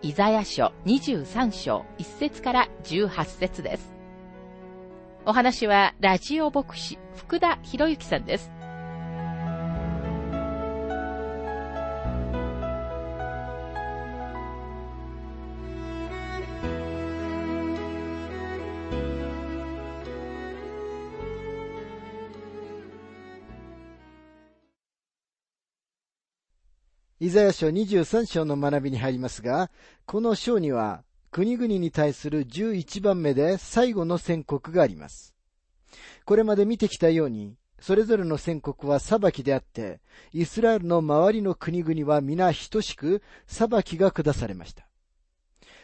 イザヤ書23章1節から18節です。お話は、ラジオ牧師、福田博之さんです。イザヤ書23章の学びに入りますが、この章には国々に対する11番目で最後の宣告があります。これまで見てきたように、それぞれの宣告は裁きであって、イスラエルの周りの国々は皆等しく裁きが下されました。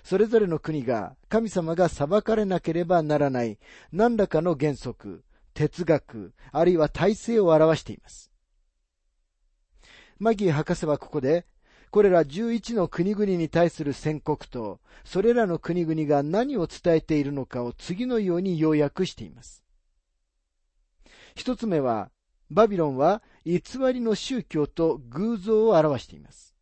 それぞれの国が神様が裁かれなければならない何らかの原則、哲学、あるいは体制を表しています。マギー博士はここで、これら11の国々に対する宣告と、それらの国々が何を伝えているのかを次のように要約しています。一つ目は、バビロンは偽りの宗教と偶像を表しています。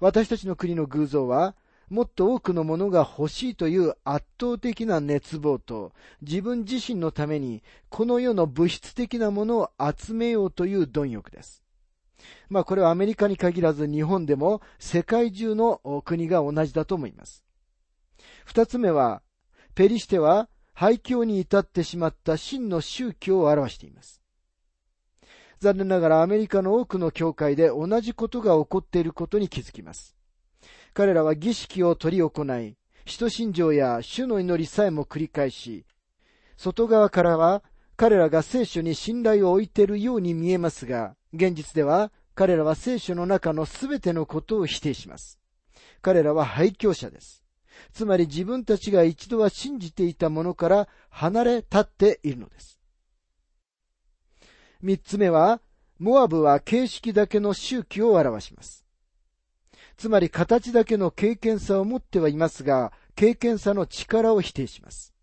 私たちの国の偶像は、もっと多くのものが欲しいという圧倒的な熱望と、自分自身のためにこの世の物質的なものを集めようという貪欲です。まあこれはアメリカに限らず日本でも世界中の国が同じだと思います。二つ目は、ペリシテは廃墟に至ってしまった真の宗教を表しています。残念ながらアメリカの多くの教会で同じことが起こっていることに気づきます。彼らは儀式を取り行い、使徒信条や主の祈りさえも繰り返し、外側からは彼らが聖書に信頼を置いているように見えますが、現実では彼らは聖書の中のすべてのことを否定します。彼らは廃墟者です。つまり自分たちが一度は信じていたものから離れ立っているのです。三つ目は、モアブは形式だけの宗教を表します。つまり形だけの経験さを持ってはいますが、経験さの力を否定します。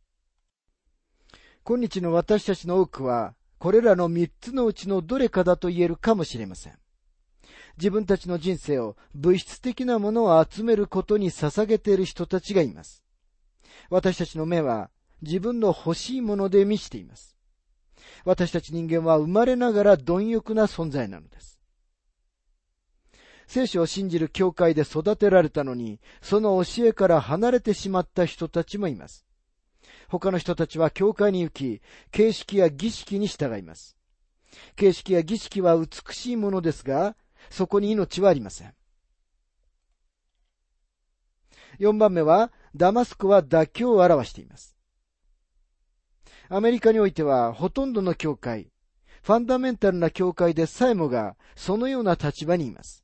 今日の私たちの多くは、これらの三つのうちのどれかだと言えるかもしれません。自分たちの人生を物質的なものを集めることに捧げている人たちがいます。私たちの目は自分の欲しいもので満ちています。私たち人間は生まれながら貪欲な存在なのです。聖書を信じる教会で育てられたのに、その教えから離れてしまった人たちもいます。他の人たちは教会に行き、形式や儀式に従います。形式や儀式は美しいものですが、そこに命はありません。4番目は、ダマスコは妥協を表しています。アメリカにおいては、ほとんどの教会、ファンダメンタルな教会でさえもが、そのような立場にいます。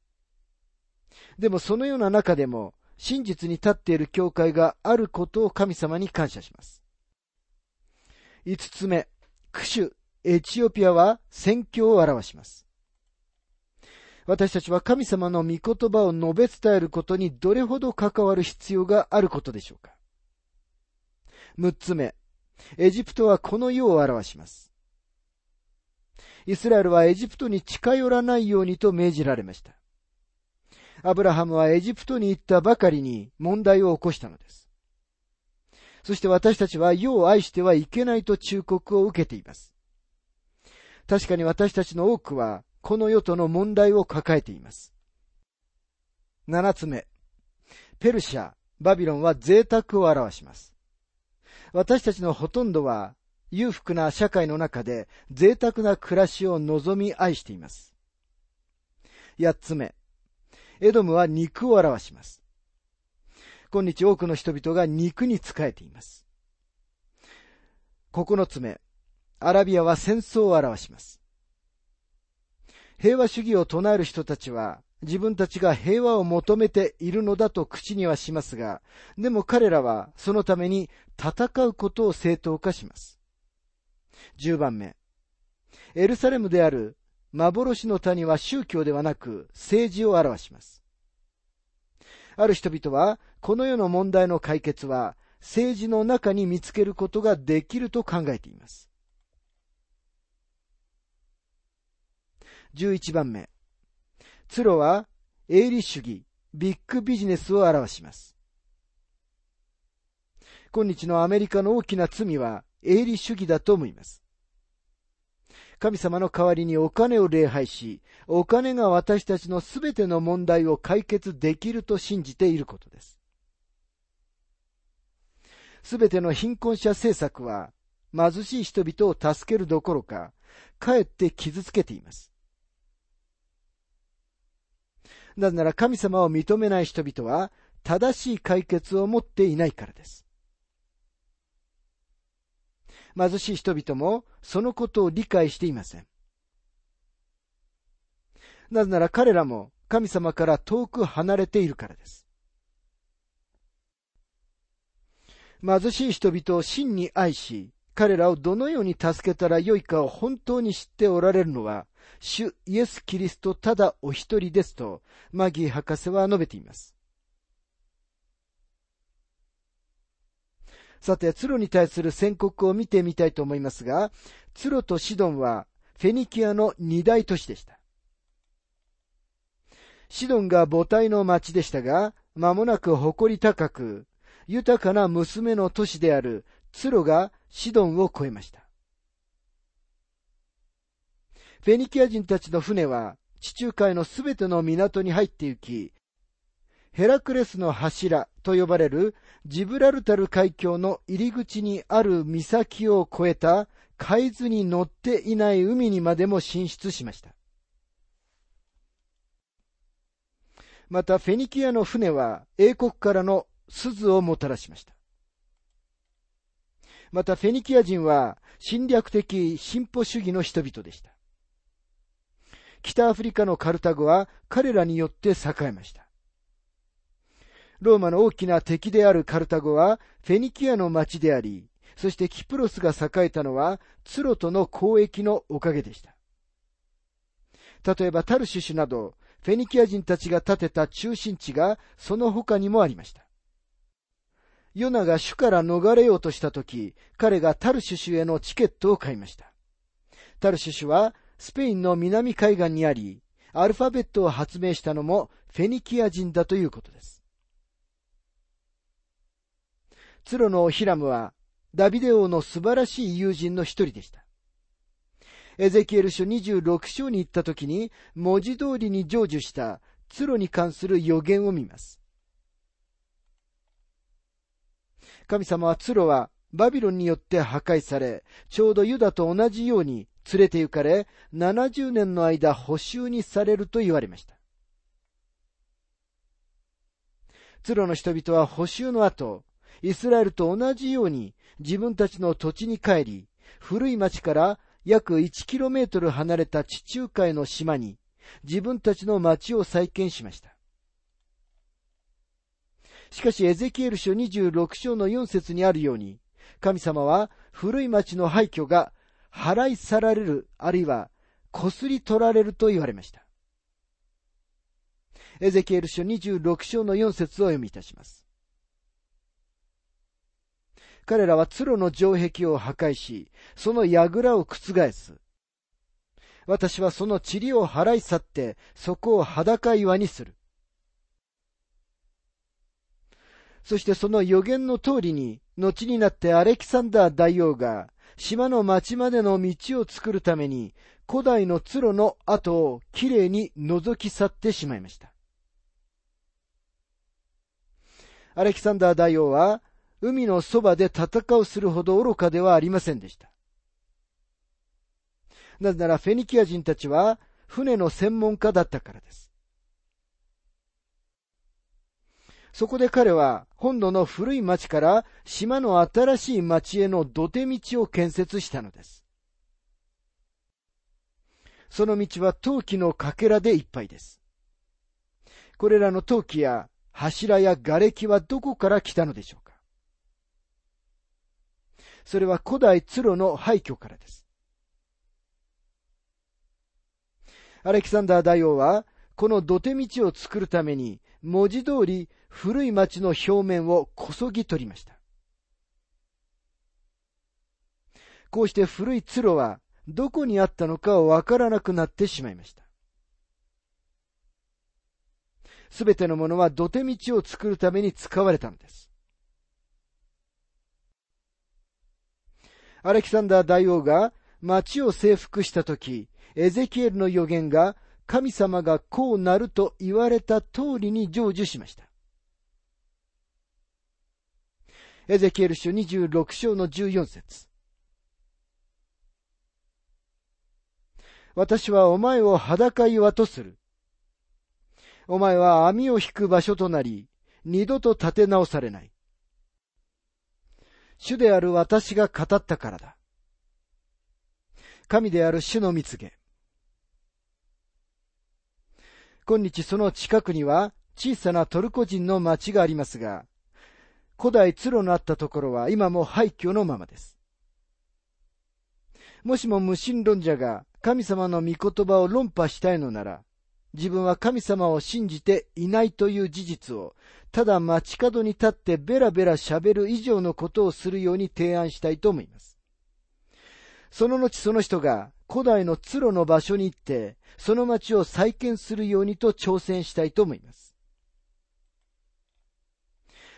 でもそのような中でも、真実に立っている教会があることを神様に感謝します。五つ目、クシュ、エチオピアは宣教を表します。私たちは神様の御言葉を述べ伝えることにどれほど関わる必要があることでしょうか。六つ目、エジプトはこの世を表します。イスラエルはエジプトに近寄らないようにと命じられました。アブラハムはエジプトに行ったばかりに問題を起こしたのです。そして私たちは世を愛してはいけないと忠告を受けています。確かに私たちの多くは、この世との問題を抱えています。七つ目。ペルシャ、バビロンは贅沢を表します。私たちのほとんどは、裕福な社会の中で贅沢な暮らしを望み愛しています。八つ目。エドムは肉を表します。今日多くの人々が肉に仕えています。九つ目、アラビアは戦争を表します。平和主義を唱える人たちは、自分たちが平和を求めているのだと口にはしますが、でも彼らはそのために戦うことを正当化します。10番目。エルサレムである幻の谷は宗教ではなく政治を表します。ある人々は、この世の問題の解決は政治の中に見つけることができると考えています。11番目。ツロは営利主義、ビッグビジネスを表します。今日のアメリカの大きな罪は営利主義だと思います。神様の代わりにお金を礼拝し、お金が私たちのすべての問題を解決できると信じていることです。すべての貧困者政策は、貧しい人々を助けるどころか、かえって傷つけています。なぜなら神様を認めない人々は、正しい解決を持っていないからです。貧しい人々もそのことを理解していません。なぜなら彼らも神様から遠く離れているからです。貧しい人々を真に愛し、彼らをどのように助けたらよいかを本当に知っておられるのは、主イエス・キリストただお一人ですと、マギー博士は述べています。さて、ツロに対する宣告を見てみたいと思いますが、ツロとシドンはフェニキアの二大都市でした。シドンが母体の町でしたが、間もなく誇り高く、豊かな娘の都市であるツロがシドンを超えました。フェニキア人たちの船は地中海のすべての港に入って行き、ヘラクレスの柱と呼ばれるジブラルタル海峡の入り口にある岬を越えた海図に乗っていない海にまでも進出しました。またフェニキアの船は英国からの鈴をもたらしました。またフェニキア人は侵略的進歩主義の人々でした。北アフリカのカルタゴは彼らによって栄えました。ローマの大きな敵であるカルタゴはフェニキアの町であり、そしてキプロスが栄えたのはツロとの交易のおかげでした。例えばタルシュシュなど、フェニキア人たちが建てた中心地がその他にもありました。ヨナが主から逃れようとしたとき、彼がタルシュシュへのチケットを買いました。タルシュシュはスペインの南海岸にあり、アルファベットを発明したのもフェニキア人だということです。ツロのヒラムはダビデ王の素晴らしい友人の一人でした。エゼキエル書26章に行った時に文字通りに成就したツロに関する予言を見ます。神様はツロはバビロンによって破壊され、ちょうどユダと同じように連れて行かれ、70年の間補修にされると言われました。ツロの人々は補修の後、イスラエルと同じように自分たちの土地に帰り、古い町から約 1km 離れた地中海の島に自分たちの町を再建しました。しかしエゼキエル書26章の4節にあるように、神様は古い町の廃墟が払い去られる、あるいはこすり取られると言われました。エゼキエル書26章の4節を読みいたします。彼らは鶴の城壁を破壊し、その櫓を覆す。私はその塵を払い去って、そこを裸岩にする。そしてその予言の通りに、後になってアレキサンダー大王が、島の町までの道を作るために、古代の鶴の跡をきれいに覗き去ってしまいました。アレキサンダー大王は、海のそばで戦うするほど愚かではありませんでした。なぜならフェニキア人たちは船の専門家だったからです。そこで彼は本土の古い町から島の新しい町への土手道を建設したのです。その道は陶器のかけらでいっぱいです。これらの陶器や柱や瓦礫はどこから来たのでしょう？それは古代ツロの廃墟からです。アレキサンダー大王は、この土手道を作るために、文字通り古い町の表面をこそぎ取りました。こうして古いツロはどこにあったのかわからなくなってしまいました。すべてのものは土手道を作るために使われたのです。アレキサンダー大王が町を征服したとき、エゼキエルの予言が神様がこうなると言われた通りに成就しました。エゼキエル書26章の14節私はお前を裸岩とする。お前は網を引く場所となり、二度と立て直されない。主である私が語ったからだ。神である主の蜜げ。今日その近くには小さなトルコ人の町がありますが、古代ツロのあったところは今も廃墟のままです。もしも無神論者が神様の御言葉を論破したいのなら、自分は神様を信じていないという事実を、ただ街角に立ってベラベラ喋る以上のことをするように提案したいと思います。その後その人が古代のツロの場所に行って、その町を再建するようにと挑戦したいと思います。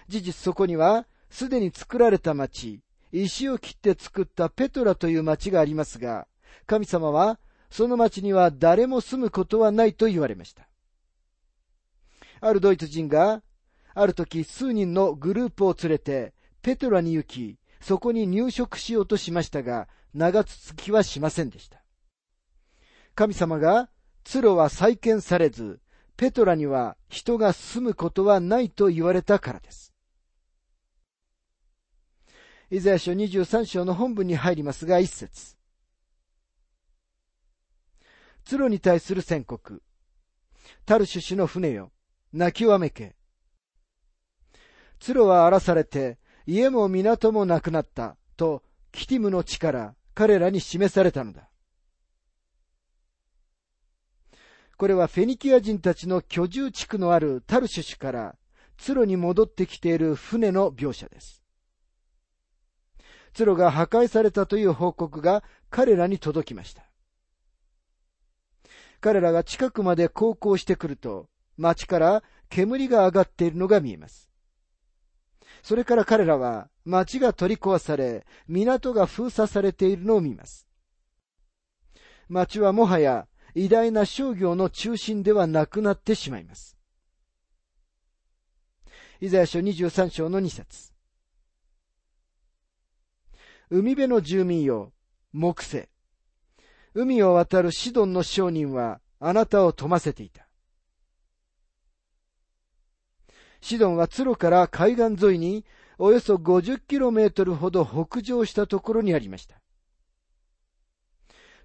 事実そこには、すでに作られた町、石を切って作ったペトラという町がありますが、神様は、その町には誰も住むことはないと言われました。あるドイツ人が、ある時数人のグループを連れて、ペトラに行き、そこに入植しようとしましたが、長続きはしませんでした。神様が、ツロは再建されず、ペトラには人が住むことはないと言われたからです。イザヤ書23章の本文に入りますが、一節。ツロに対する宣告。タルシュ氏の船よ、泣きわめけ。ツロは荒らされて、家も港もなくなった、と、キティムの地から彼らに示されたのだ。これはフェニキア人たちの居住地区のあるタルシュ市からツロに戻ってきている船の描写です。ツロが破壊されたという。報告が彼らに届きました。彼らが近くまで航行してくると、町から煙が上がっているのが見えます。それから彼らは町が取り壊され、港が封鎖されているのを見ます。町はもはや偉大な商業の中心ではなくなってしまいます。イザヤ書23章の2節海辺の住民よ、木星。海を渡るシドンの商人はあなたを富ませていた。シドンはツロから海岸沿いにおよそ50キロメートルほど北上したところにありました。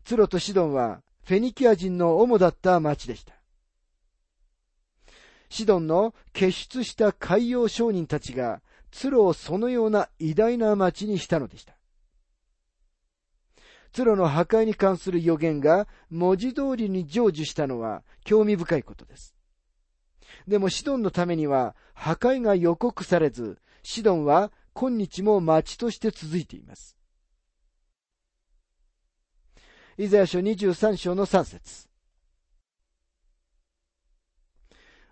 ツロとシドンはフェニキア人の主だった町でした。シドンの結出した海洋商人たちがツロをそのような偉大な町にしたのでした。ツロの破壊に関する予言が文字通りに成就したのは興味深いことです。でもシドンのためには破壊が予告されず、シドンは今日も町として続いています。イザヤ書23章の3節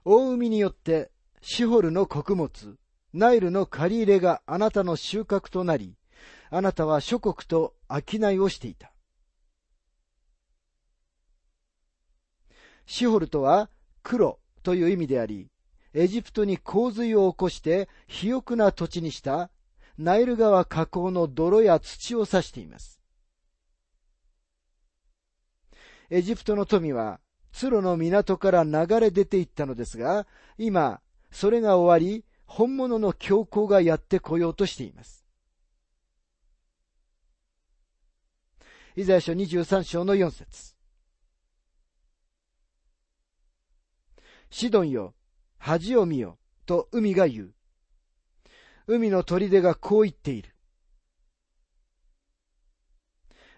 大海によってシホルの穀物、ナイルの借り入れがあなたの収穫となり、あなたは諸国と商いをしていた。シホルとは黒という意味であり、エジプトに洪水を起こして肥沃な土地にしたナイル川河口の泥や土を指しています。エジプトの富はツロの港から流れ出ていったのですが、今、それが終わり、本物の教皇がやってこようとしています。イザヤ書23章の4節シドンよ、恥を見よ、と海が言う。海の砦がこう言っている。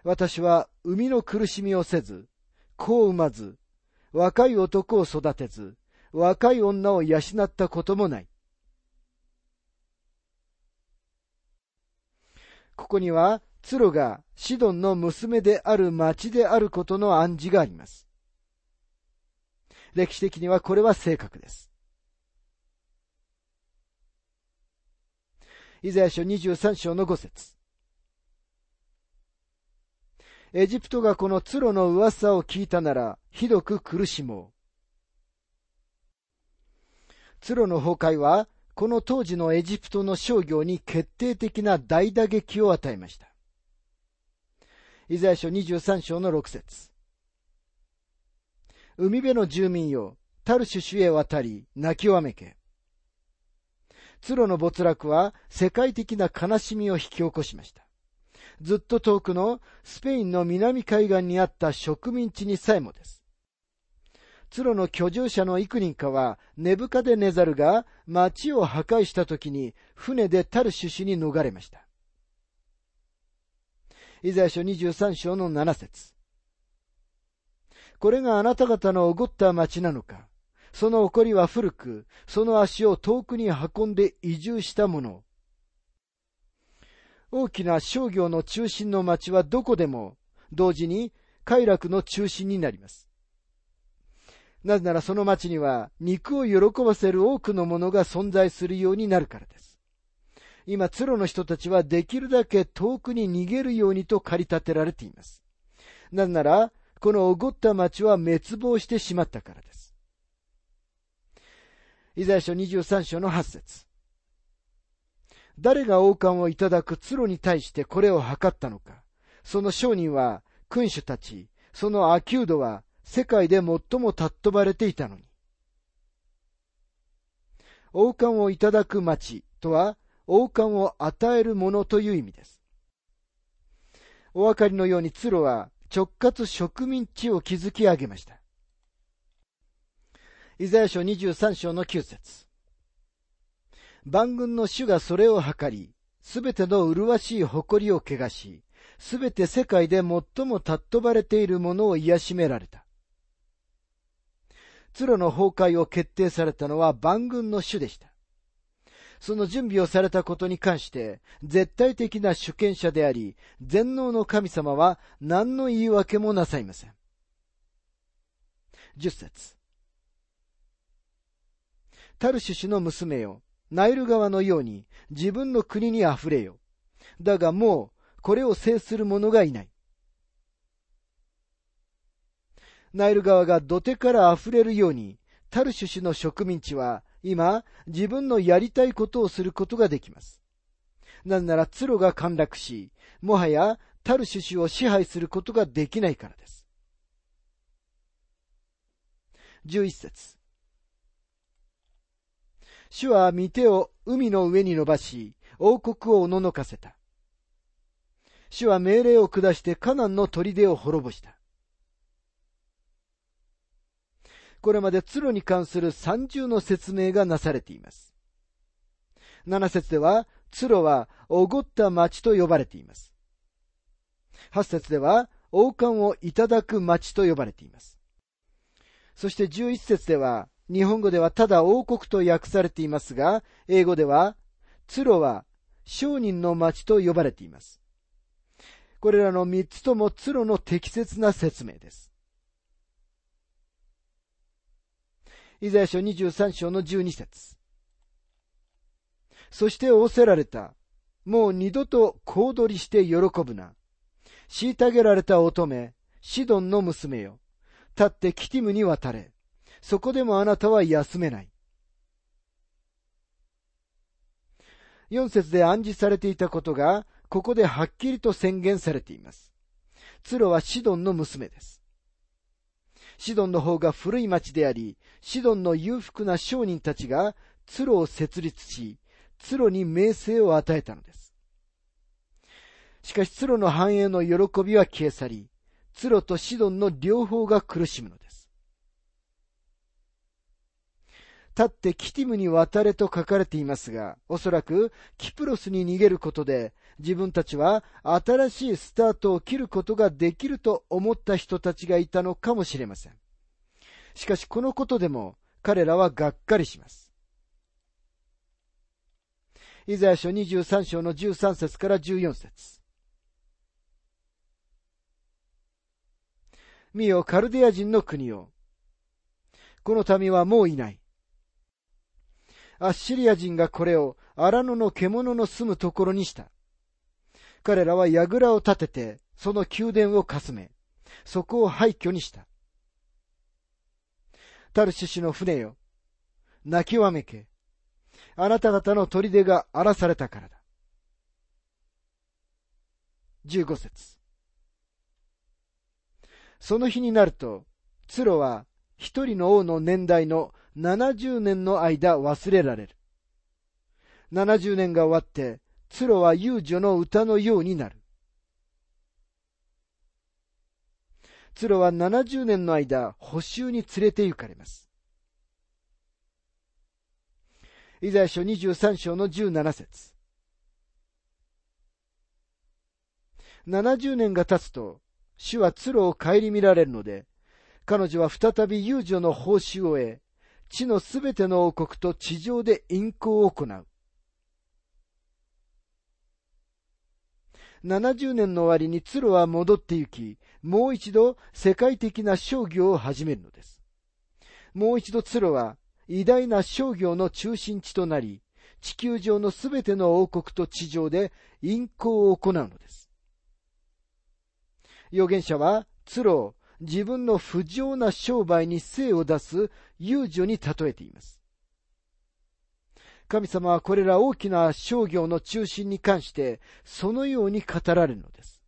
私は海の苦しみをせず、子を産まず、若い男を育てず、若い女を養ったこともない。ここには、ツロがシドンの娘である町であることの暗示があります。歴史的にはこれは正確です。イザヤ書23章の5節エジプトがこのツロの噂を聞いたなら、ひどく苦しもう。ツロの崩壊は、この当時のエジプトの商業に決定的な大打撃を与えました。イザヤ書23章の6節海辺の住民よ、タルシュシュへ渡り、泣きわめけ。ツロの没落は世界的な悲しみを引き起こしました。ずっと遠くのスペインの南海岸にあった植民地にさえもです。ツロの居住者の幾人かは、ネブカデネザルが町を破壊した時に船でタルシュシュに逃れました。イザヤ書23章の7節これがあなた方のおごった町なのか。その起こりは古く、その足を遠くに運んで移住したもの。大きな商業の中心の町はどこでも、同時に快楽の中心になります。なぜならその町には肉を喜ばせる多くのものが存在するようになるからです。今、ツロの人たちはできるだけ遠くに逃げるようにと駆り立てられています。なぜなら、このおごった町は滅亡してしまったからです。イザヤ書23章の8節誰が王冠をいただくツロに対してこれを図ったのか。その商人は、君主たち、そのアキュードは世界で最も尊ばれていたのに。王冠をいただく町とは、王冠を与えるものという意味です。お分かりのようにツロは直轄植民地を築き上げました。イザヤ書23章の9節万軍の主がそれを図り、すべての麗しい誇りを汚し、すべて世界で最も尊ばれているものを癒しめられた。ツロの崩壊を決定されたのは万軍の主でした。その準備をされたことに関して、絶対的な主権者であり、全能の神様は何の言い訳もなさいません。十節タルシュ氏の娘よ、ナイル川のように自分の国に溢れよ。だがもう、これを制する者がいない。ナイル川が土手から溢れるように、タルシュ氏の植民地は今、自分のやりたいことをすることができます。なぜなら、ツロが陥落し、もはやタルシュ氏を支配することができないからです。11節主は御手を海の上に伸ばし、王国をおののかせた。主は命令を下してカナンの砦を滅ぼした。これまでツロに関する三重の説明がなされています。七節では、ツロはおごった町と呼ばれています。八節では、王冠をいただく町と呼ばれています。そして十一節では、日本語ではただ王国と訳されていますが、英語では、ツロは商人の町と呼ばれています。これらの三つともツロの適切な説明です。イザヤ書23章の12節そして仰せられた。もう二度と小躍りして喜ぶな。虐げられた乙女、シドンの娘よ。立ってキティムに渡れ。そこでもあなたは休めない。四節で暗示されていたことが、ここではっきりと宣言されています。ツロはシドンの娘です。シドンの方が古い町であり、シドンの裕福な商人たちがツロを設立し、ツロに名声を与えたのです。しかしツロの繁栄の喜びは消え去り、ツロとシドンの両方が苦しむのです。立ってキティムに渡れと書かれていますが、おそらくキプロスに逃げることで、自分たちは新しいスタートを切ることができると思った人たちがいたのかもしれません。しかしこのことでも彼らはがっかりします。イザヤ書23章の13節から14節見よ、カルデア人の国を。この民はもういない。アッシリア人がこれを荒野の獣の住むところにした。彼らは櫓を立てて、その宮殿をかすめ、そこを廃墟にした。タルシュ氏の船よ、泣きわめけ。あなた方の砦が荒らされたからだ。十五節その日になると、ツロは一人の王の年代の七十年の間忘れられる。七十年が終わって、ツロは遊女の歌のようになる。ツロは70年の間、補修に連れて行かれます。イザヤ書23章の17節70年が経つと、主はツロを顧みられるので、彼女は再び遊女の報酬を得、地のすべての王国と地上で陰行を行う。70年の終わりにツロは戻って行き、もう一度世界的な商業を始めるのです。もう一度ツロは偉大な商業の中心地となり、地球上のすべての王国と地上で陰行を行うのです。預言者は、ツロを自分の不浄な商売に精を出す遊女に例えています。神様はこれら大きな商業の中心に関して、そのように語られるのです。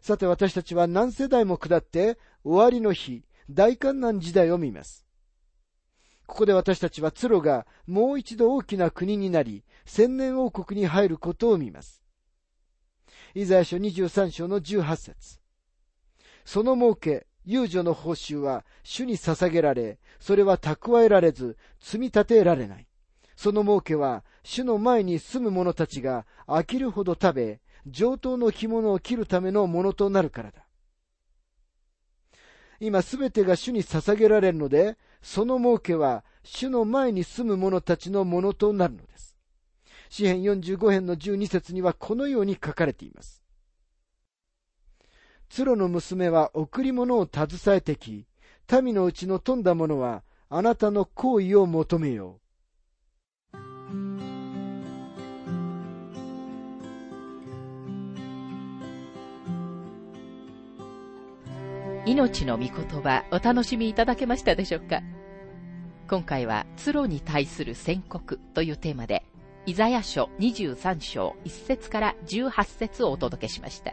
さて私たちは何世代も下って終わりの日、大観難時代を見ます。ここで私たちはツロがもう一度大きな国になり、千年王国に入ることを見ます。イザヤ書23章の18節その儲け、遊女の報酬は主に捧げられ、それは蓄えられず、積み立てられない。その儲けは、主の前に住む者たちが飽きるほど食べ、上等の着物を着るためのものとなるからだ。今すべてが主に捧げられるので、その儲けは主の前に住む者たちのものとなるのです。詩編45編の12節にはこのように書かれています。鶴の娘は贈り物を携えてき、民のうちの富んだ者はあなたの行為を求めよう。命の御言葉お楽しみいただけましたでしょうか？今回は、鶴に対する宣告というテーマで、イザヤ書23章1節から18節をお届けしました。